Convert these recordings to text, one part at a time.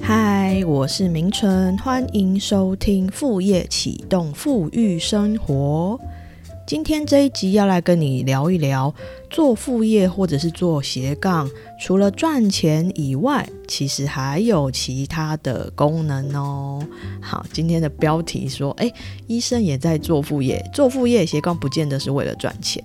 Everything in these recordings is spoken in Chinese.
嗨，我是明春，欢迎收听副业启动富裕生活。今天这一集要来跟你聊一聊做副业或者是做斜杠，除了赚钱以外，其实还有其他的功能哦。好，今天的标题说，哎，医生也在做副业，做副业斜杠不见得是为了赚钱。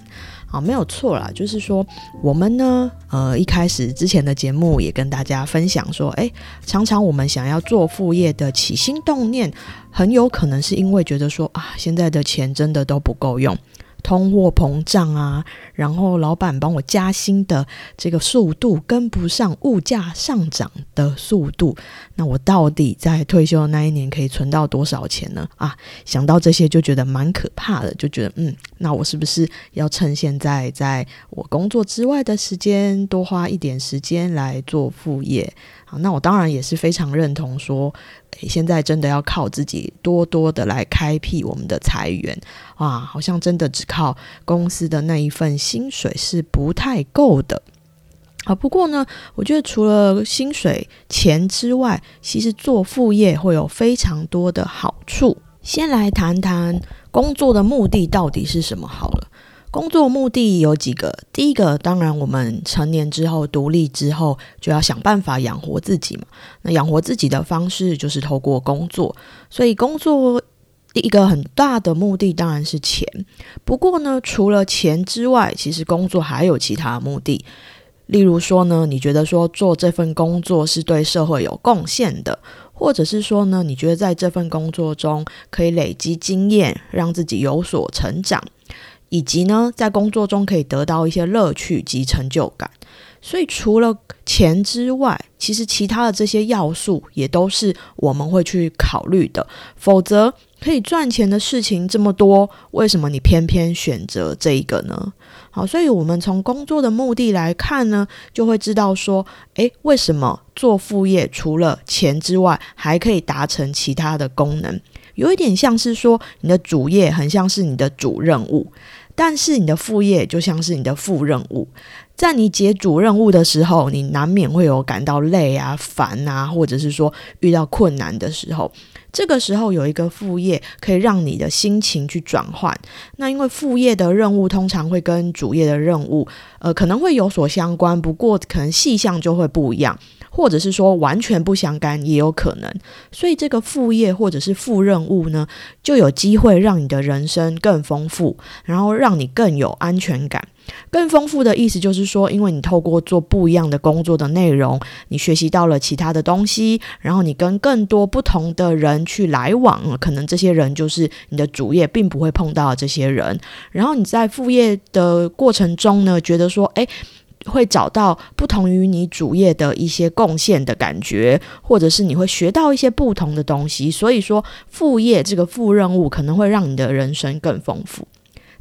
好，没有错啦，就是说我们呢，呃，一开始之前的节目也跟大家分享说，诶，常常我们想要做副业的起心动念，很有可能是因为觉得说啊，现在的钱真的都不够用。通货膨胀啊，然后老板帮我加薪的这个速度跟不上物价上涨的速度，那我到底在退休的那一年可以存到多少钱呢？啊，想到这些就觉得蛮可怕的，就觉得嗯，那我是不是要趁现在在我工作之外的时间多花一点时间来做副业？好，那我当然也是非常认同说。诶现在真的要靠自己多多的来开辟我们的财源啊，好像真的只靠公司的那一份薪水是不太够的啊。不过呢，我觉得除了薪水钱之外，其实做副业会有非常多的好处。先来谈谈工作的目的到底是什么好了。工作目的有几个，第一个当然我们成年之后独立之后就要想办法养活自己嘛。那养活自己的方式就是透过工作，所以工作第一个很大的目的当然是钱。不过呢，除了钱之外，其实工作还有其他目的。例如说呢，你觉得说做这份工作是对社会有贡献的，或者是说呢，你觉得在这份工作中可以累积经验，让自己有所成长。以及呢，在工作中可以得到一些乐趣及成就感，所以除了钱之外，其实其他的这些要素也都是我们会去考虑的。否则，可以赚钱的事情这么多，为什么你偏偏选择这一个呢？好，所以我们从工作的目的来看呢，就会知道说，诶，为什么做副业除了钱之外，还可以达成其他的功能？有一点像是说，你的主业很像是你的主任务。但是你的副业就像是你的副任务，在你解主任务的时候，你难免会有感到累啊、烦啊，或者是说遇到困难的时候，这个时候有一个副业可以让你的心情去转换。那因为副业的任务通常会跟主业的任务，呃，可能会有所相关，不过可能细项就会不一样。或者是说完全不相干也有可能，所以这个副业或者是副任务呢，就有机会让你的人生更丰富，然后让你更有安全感。更丰富的意思就是说，因为你透过做不一样的工作的内容，你学习到了其他的东西，然后你跟更多不同的人去来往，可能这些人就是你的主业并不会碰到这些人。然后你在副业的过程中呢，觉得说，诶。会找到不同于你主业的一些贡献的感觉，或者是你会学到一些不同的东西。所以说，副业这个副任务可能会让你的人生更丰富。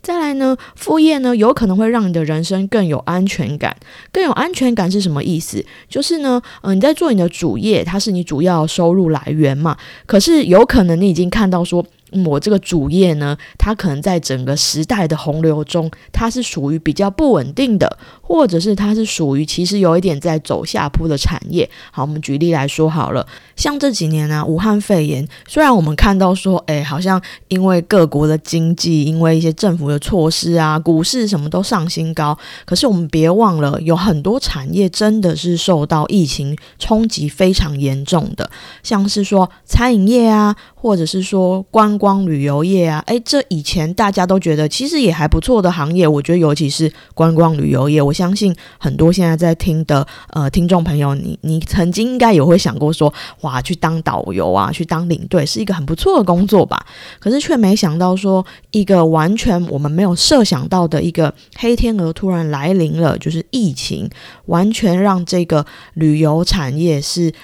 再来呢，副业呢有可能会让你的人生更有安全感。更有安全感是什么意思？就是呢，嗯，你在做你的主业，它是你主要收入来源嘛。可是有可能你已经看到说。我这个主业呢，它可能在整个时代的洪流中，它是属于比较不稳定的，或者是它是属于其实有一点在走下坡的产业。好，我们举例来说好了，像这几年呢，武汉肺炎，虽然我们看到说，哎，好像因为各国的经济，因为一些政府的措施啊，股市什么都上新高，可是我们别忘了，有很多产业真的是受到疫情冲击非常严重的，像是说餐饮业啊。或者是说观光旅游业啊，诶，这以前大家都觉得其实也还不错的行业，我觉得尤其是观光旅游业，我相信很多现在在听的呃听众朋友，你你曾经应该也会想过说，哇，去当导游啊，去当领队是一个很不错的工作吧？可是却没想到说，一个完全我们没有设想到的一个黑天鹅突然来临了，就是疫情，完全让这个旅游产业是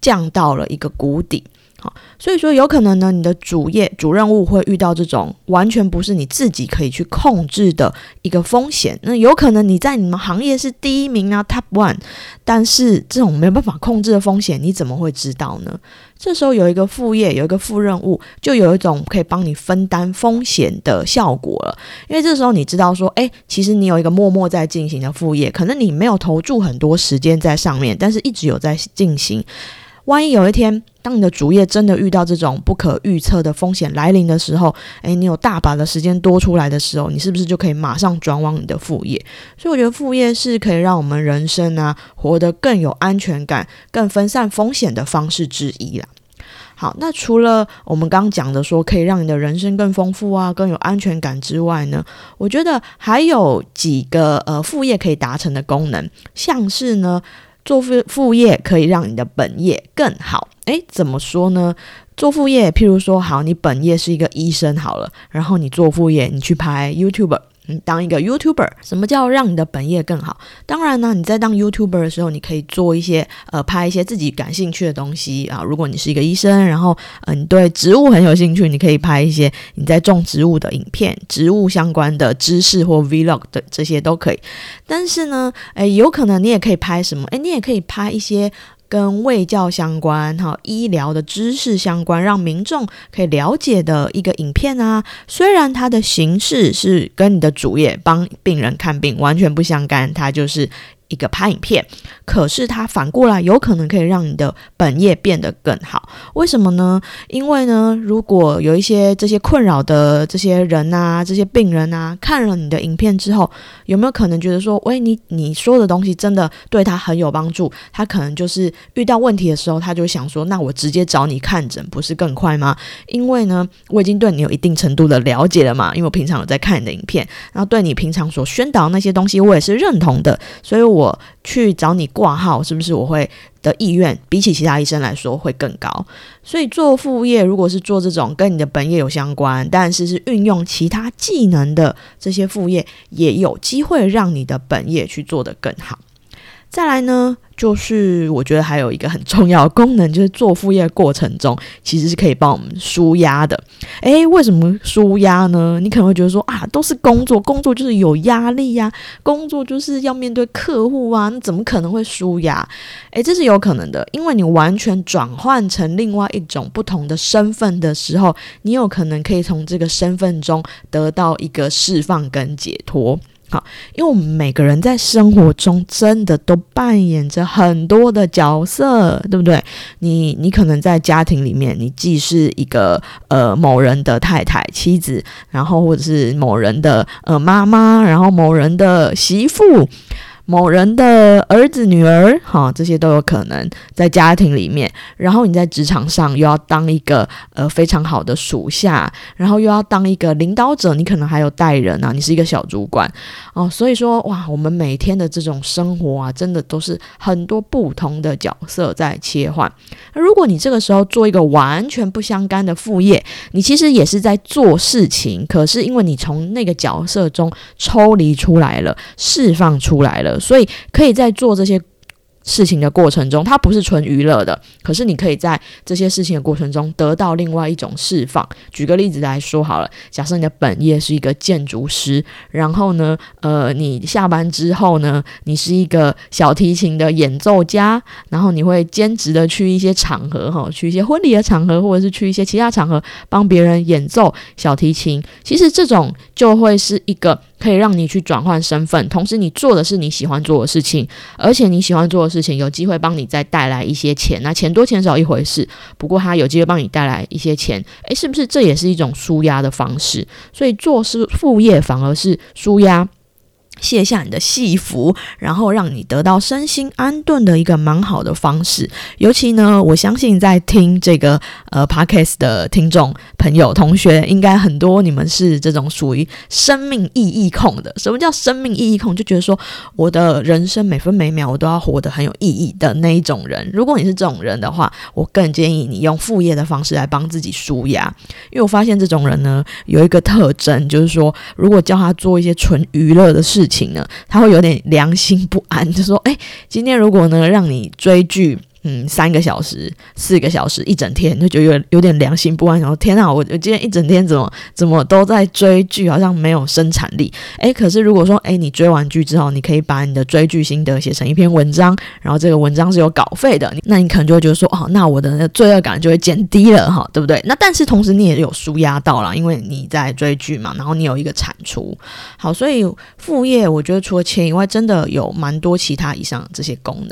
降到了一个谷底。好，所以说有可能呢，你的主业主任务会遇到这种完全不是你自己可以去控制的一个风险。那有可能你在你们行业是第一名啊，Top One，但是这种没有办法控制的风险，你怎么会知道呢？这时候有一个副业，有一个副任务，就有一种可以帮你分担风险的效果了。因为这时候你知道说，诶，其实你有一个默默在进行的副业，可能你没有投注很多时间在上面，但是一直有在进行。万一有一天，当你的主业真的遇到这种不可预测的风险来临的时候，诶，你有大把的时间多出来的时候，你是不是就可以马上转往你的副业？所以我觉得副业是可以让我们人生啊活得更有安全感、更分散风险的方式之一啦。好，那除了我们刚刚讲的说可以让你的人生更丰富啊、更有安全感之外呢，我觉得还有几个呃副业可以达成的功能，像是呢。做副副业可以让你的本业更好，诶，怎么说呢？做副业，譬如说，好，你本业是一个医生，好了，然后你做副业，你去拍 YouTube。你当一个 YouTuber，什么叫让你的本业更好？当然呢，你在当 YouTuber 的时候，你可以做一些呃，拍一些自己感兴趣的东西啊。如果你是一个医生，然后呃，你对植物很有兴趣，你可以拍一些你在种植物的影片，植物相关的知识或 Vlog 的这些都可以。但是呢，诶，有可能你也可以拍什么？诶，你也可以拍一些。跟卫教相关、哈医疗的知识相关，让民众可以了解的一个影片啊。虽然它的形式是跟你的主业帮病人看病完全不相干，它就是。一个拍影片，可是它反过来有可能可以让你的本业变得更好。为什么呢？因为呢，如果有一些这些困扰的这些人啊，这些病人啊，看了你的影片之后，有没有可能觉得说，喂，你你说的东西真的对他很有帮助？他可能就是遇到问题的时候，他就想说，那我直接找你看诊不是更快吗？因为呢，我已经对你有一定程度的了解了嘛，因为我平常有在看你的影片，然后对你平常所宣导那些东西，我也是认同的，所以。我我去找你挂号，是不是我会的意愿比起其他医生来说会更高？所以做副业，如果是做这种跟你的本业有相关，但是是运用其他技能的这些副业，也有机会让你的本业去做得更好。再来呢？就是我觉得还有一个很重要的功能，就是做副业过程中其实是可以帮我们舒压的。诶，为什么舒压呢？你可能会觉得说啊，都是工作，工作就是有压力呀，工作就是要面对客户啊，那怎么可能会舒压？诶，这是有可能的，因为你完全转换成另外一种不同的身份的时候，你有可能可以从这个身份中得到一个释放跟解脱。好，因为我们每个人在生活中真的都扮演着很多的角色，对不对？你你可能在家庭里面，你既是一个呃某人的太太、妻子，然后或者是某人的呃妈妈，然后某人的媳妇。某人的儿子、女儿，哈，这些都有可能在家庭里面。然后你在职场上又要当一个呃非常好的属下，然后又要当一个领导者，你可能还有带人啊，你是一个小主管哦。所以说，哇，我们每天的这种生活啊，真的都是很多不同的角色在切换。如果你这个时候做一个完全不相干的副业，你其实也是在做事情，可是因为你从那个角色中抽离出来了，释放出来了。所以可以在做这些。事情的过程中，它不是纯娱乐的，可是你可以在这些事情的过程中得到另外一种释放。举个例子来说好了，假设你的本业是一个建筑师，然后呢，呃，你下班之后呢，你是一个小提琴的演奏家，然后你会兼职的去一些场合哈，去一些婚礼的场合，或者是去一些其他场合帮别人演奏小提琴。其实这种就会是一个可以让你去转换身份，同时你做的是你喜欢做的事情，而且你喜欢做的事。情有机会帮你再带来一些钱，那钱多钱少一回事。不过他有机会帮你带来一些钱，诶，是不是这也是一种舒压的方式？所以做是副业，反而是舒压。卸下你的戏服，然后让你得到身心安顿的一个蛮好的方式。尤其呢，我相信在听这个呃 podcast 的听众朋友、同学，应该很多你们是这种属于生命意义控的。什么叫生命意义控？就觉得说我的人生每分每秒我都要活得很有意义的那一种人。如果你是这种人的话，我更建议你用副业的方式来帮自己舒压。因为我发现这种人呢，有一个特征，就是说如果叫他做一些纯娱乐的事，情呢，他会有点良心不安，就说：“哎，今天如果呢让你追剧，嗯，三个小时、四个小时，一整天，就有有点良心不安。然后天啊，我我今天一整天怎么怎么都在追剧，好像没有生产力。诶，可是如果说诶，你追完剧之后，你可以把你的追剧心得写成一篇文章，然后这个文章是有稿费的，那你可能就会觉得说，哦，那我的罪恶感就会减低了哈，对不对？那但是同时你也有舒压到了，因为你在追剧嘛，然后你有一个产出。好，所以副业我觉得除了钱以外，真的有蛮多其他以上这些功能。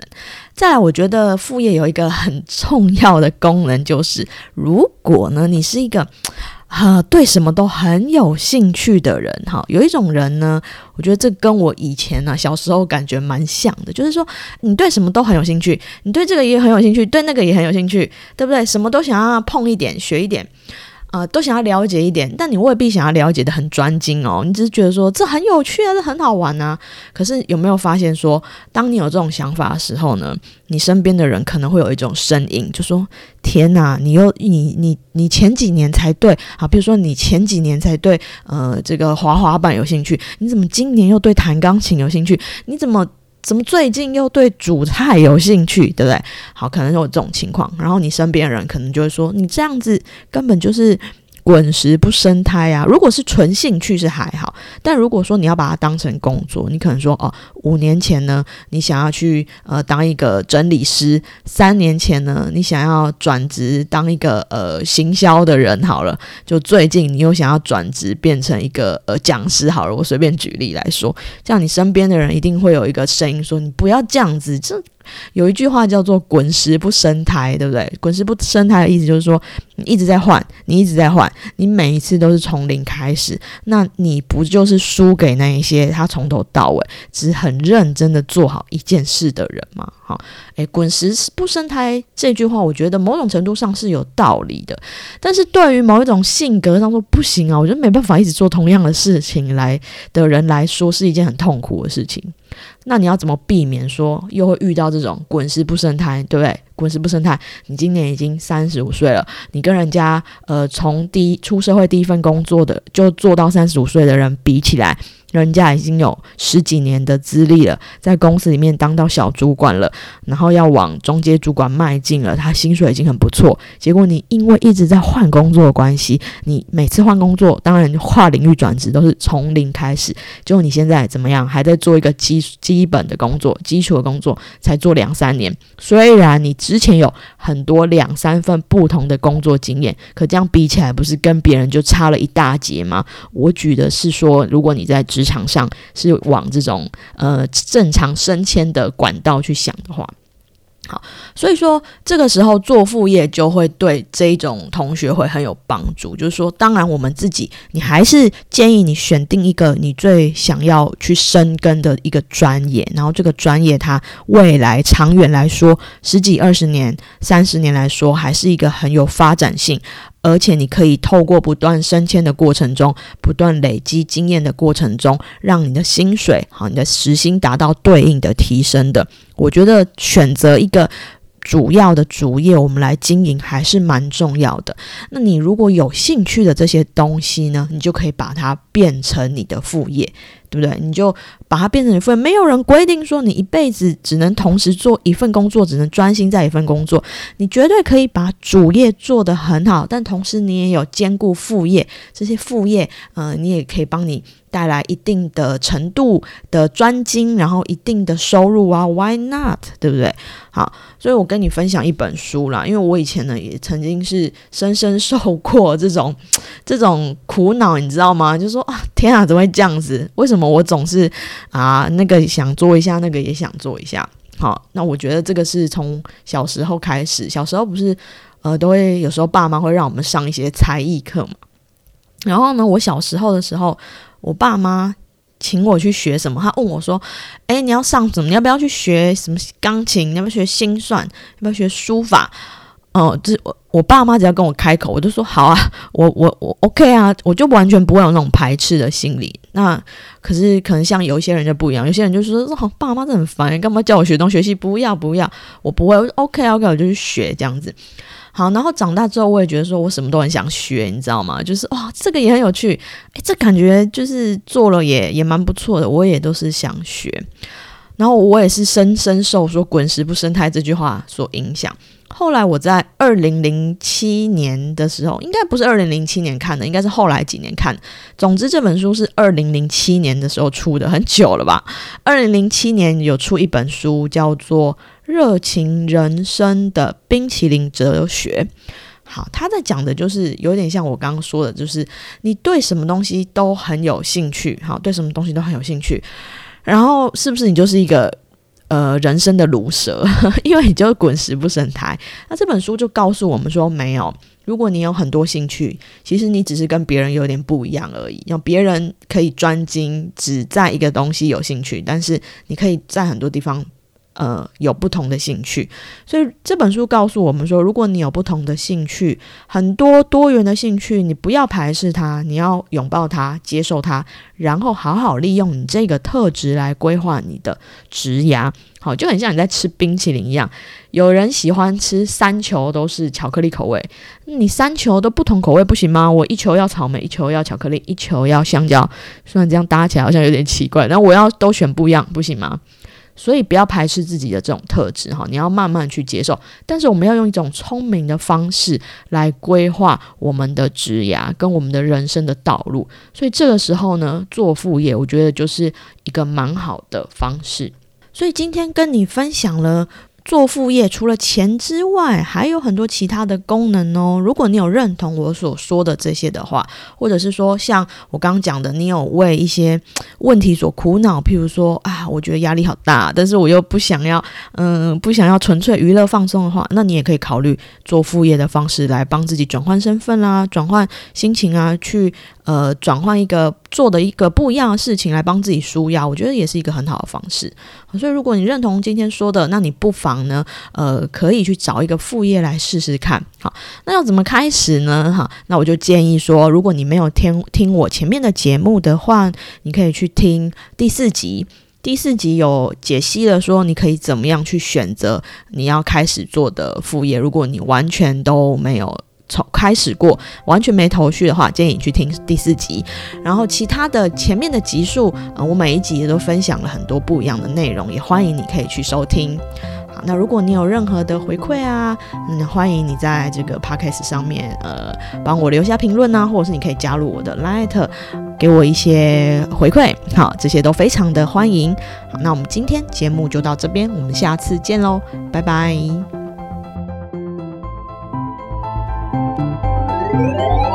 再来，我觉得副业有一个很重要的功能，就是如果呢，你是一个呃对什么都很有兴趣的人，哈，有一种人呢，我觉得这跟我以前呢小时候感觉蛮像的，就是说你对什么都很有兴趣，你对这个也很有兴趣，对那个也很有兴趣，对不对？什么都想要碰一点，学一点。啊，都想要了解一点，但你未必想要了解的很专精哦。你只是觉得说这很有趣啊，这很好玩啊。可是有没有发现说，当你有这种想法的时候呢，你身边的人可能会有一种声音，就说：“天哪，你又你你你前几年才对啊，比如说你前几年才对呃这个滑滑板有兴趣，你怎么今年又对弹钢琴有兴趣？你怎么？”怎么最近又对煮菜有兴趣，对不对？好，可能有这种情况，然后你身边人可能就会说，你这样子根本就是。滚石不生胎啊！如果是纯兴趣是还好，但如果说你要把它当成工作，你可能说哦，五年前呢，你想要去呃当一个整理师；三年前呢，你想要转职当一个呃行销的人。好了，就最近你又想要转职变成一个呃讲师。好了，我随便举例来说，这样你身边的人一定会有一个声音说：“你不要这样子。”这有一句话叫做“滚石不生胎”，对不对？“滚石不生胎”的意思就是说，你一直在换，你一直在换，你每一次都是从零开始，那你不就是输给那一些他从头到尾只很认真的做好一件事的人吗？好，诶，“滚石不生胎”这句话，我觉得某种程度上是有道理的，但是对于某一种性格上说不行啊，我觉得没办法一直做同样的事情来的人来说，是一件很痛苦的事情。那你要怎么避免说又会遇到这种滚石不生胎，对不对？滚石不生胎，你今年已经三十五岁了，你跟人家呃从第一出社会第一份工作的就做到三十五岁的人比起来。人家已经有十几年的资历了，在公司里面当到小主管了，然后要往中阶主管迈进了，他薪水已经很不错。结果你因为一直在换工作的关系，你每次换工作，当然跨领域转职都是从零开始。结果你现在怎么样？还在做一个基基本的工作、基础的工作，才做两三年。虽然你之前有很多两三份不同的工作经验，可这样比起来，不是跟别人就差了一大截吗？我举的是说，如果你在职场上是往这种呃正常升迁的管道去想的话，好，所以说这个时候做副业就会对这一种同学会很有帮助。就是说，当然我们自己，你还是建议你选定一个你最想要去深耕的一个专业，然后这个专业它未来长远来说，十几二十年、三十年来说，还是一个很有发展性。而且你可以透过不断升迁的过程中，不断累积经验的过程中，让你的薪水好，你的时薪达到对应的提升的。我觉得选择一个主要的主业，我们来经营还是蛮重要的。那你如果有兴趣的这些东西呢，你就可以把它变成你的副业。对不对？你就把它变成一份，没有人规定说你一辈子只能同时做一份工作，只能专心在一份工作。你绝对可以把主业做得很好，但同时你也有兼顾副业。这些副业，嗯，你也可以帮你带来一定的程度的专精，然后一定的收入啊？Why not？对不对？好，所以我跟你分享一本书啦，因为我以前呢也曾经是深深受过这种 这种苦恼，你知道吗？就说啊，天啊，怎么会这样子？为什么？我总是啊，那个想做一下，那个也想做一下。好，那我觉得这个是从小时候开始。小时候不是呃，都会有时候爸妈会让我们上一些才艺课嘛。然后呢，我小时候的时候，我爸妈请我去学什么？他问我说：“哎，你要上什么？你要不要去学什么钢琴？你要不要学心算？要不要学书法？”哦，这我我爸妈只要跟我开口，我就说好啊，我我我 OK 啊，我就完全不会有那种排斥的心理。那可是可能像有一些人就不一样，有些人就说说爸妈真的很烦，干嘛叫我学东学西？不要不要，我不会，OK OK，我就去学这样子。好，然后长大之后，我也觉得说我什么都很想学，你知道吗？就是哇，这个也很有趣，诶，这感觉就是做了也也蛮不错的，我也都是想学。然后我也是深深受说“滚石不生胎”这句话所影响。后来我在二零零七年的时候，应该不是二零零七年看的，应该是后来几年看。总之这本书是二零零七年的时候出的，很久了吧？二零零七年有出一本书，叫做《热情人生的冰淇淋哲学》。好，他在讲的就是有点像我刚刚说的，就是你对什么东西都很有兴趣，好，对什么东西都很有兴趣，然后是不是你就是一个？呃，人生的毒蛇，因为你就滚石不生苔。那这本书就告诉我们说，没有，如果你有很多兴趣，其实你只是跟别人有点不一样而已。让别人可以专精只在一个东西有兴趣，但是你可以在很多地方。呃，有不同的兴趣，所以这本书告诉我们说，如果你有不同的兴趣，很多多元的兴趣，你不要排斥它，你要拥抱它，接受它，然后好好利用你这个特质来规划你的职涯。好，就很像你在吃冰淇淋一样，有人喜欢吃三球都是巧克力口味，你三球都不同口味不行吗？我一球要草莓，一球要巧克力，一球要香蕉，虽然这样搭起来好像有点奇怪，但我要都选不一样，不行吗？所以不要排斥自己的这种特质哈，你要慢慢去接受。但是我们要用一种聪明的方式来规划我们的职涯跟我们的人生的道路。所以这个时候呢，做副业我觉得就是一个蛮好的方式。所以今天跟你分享了。做副业除了钱之外，还有很多其他的功能哦。如果你有认同我所说的这些的话，或者是说像我刚刚讲的，你有为一些问题所苦恼，譬如说啊，我觉得压力好大，但是我又不想要，嗯，不想要纯粹娱乐放松的话，那你也可以考虑做副业的方式来帮自己转换身份啦，转换心情啊，去。呃，转换一个做的一个不一样的事情来帮自己舒压，我觉得也是一个很好的方式。所以，如果你认同今天说的，那你不妨呢，呃，可以去找一个副业来试试看。好，那要怎么开始呢？哈，那我就建议说，如果你没有听听我前面的节目的话，你可以去听第四集。第四集有解析了说，你可以怎么样去选择你要开始做的副业。如果你完全都没有。从开始过完全没头绪的话，建议你去听第四集。然后其他的前面的集数，呃，我每一集也都分享了很多不一样的内容，也欢迎你可以去收听。好，那如果你有任何的回馈啊，嗯，欢迎你在这个 podcast 上面，呃，帮我留下评论啊，或者是你可以加入我的 light，给我一些回馈。好，这些都非常的欢迎。好，那我们今天节目就到这边，我们下次见喽，拜拜。Música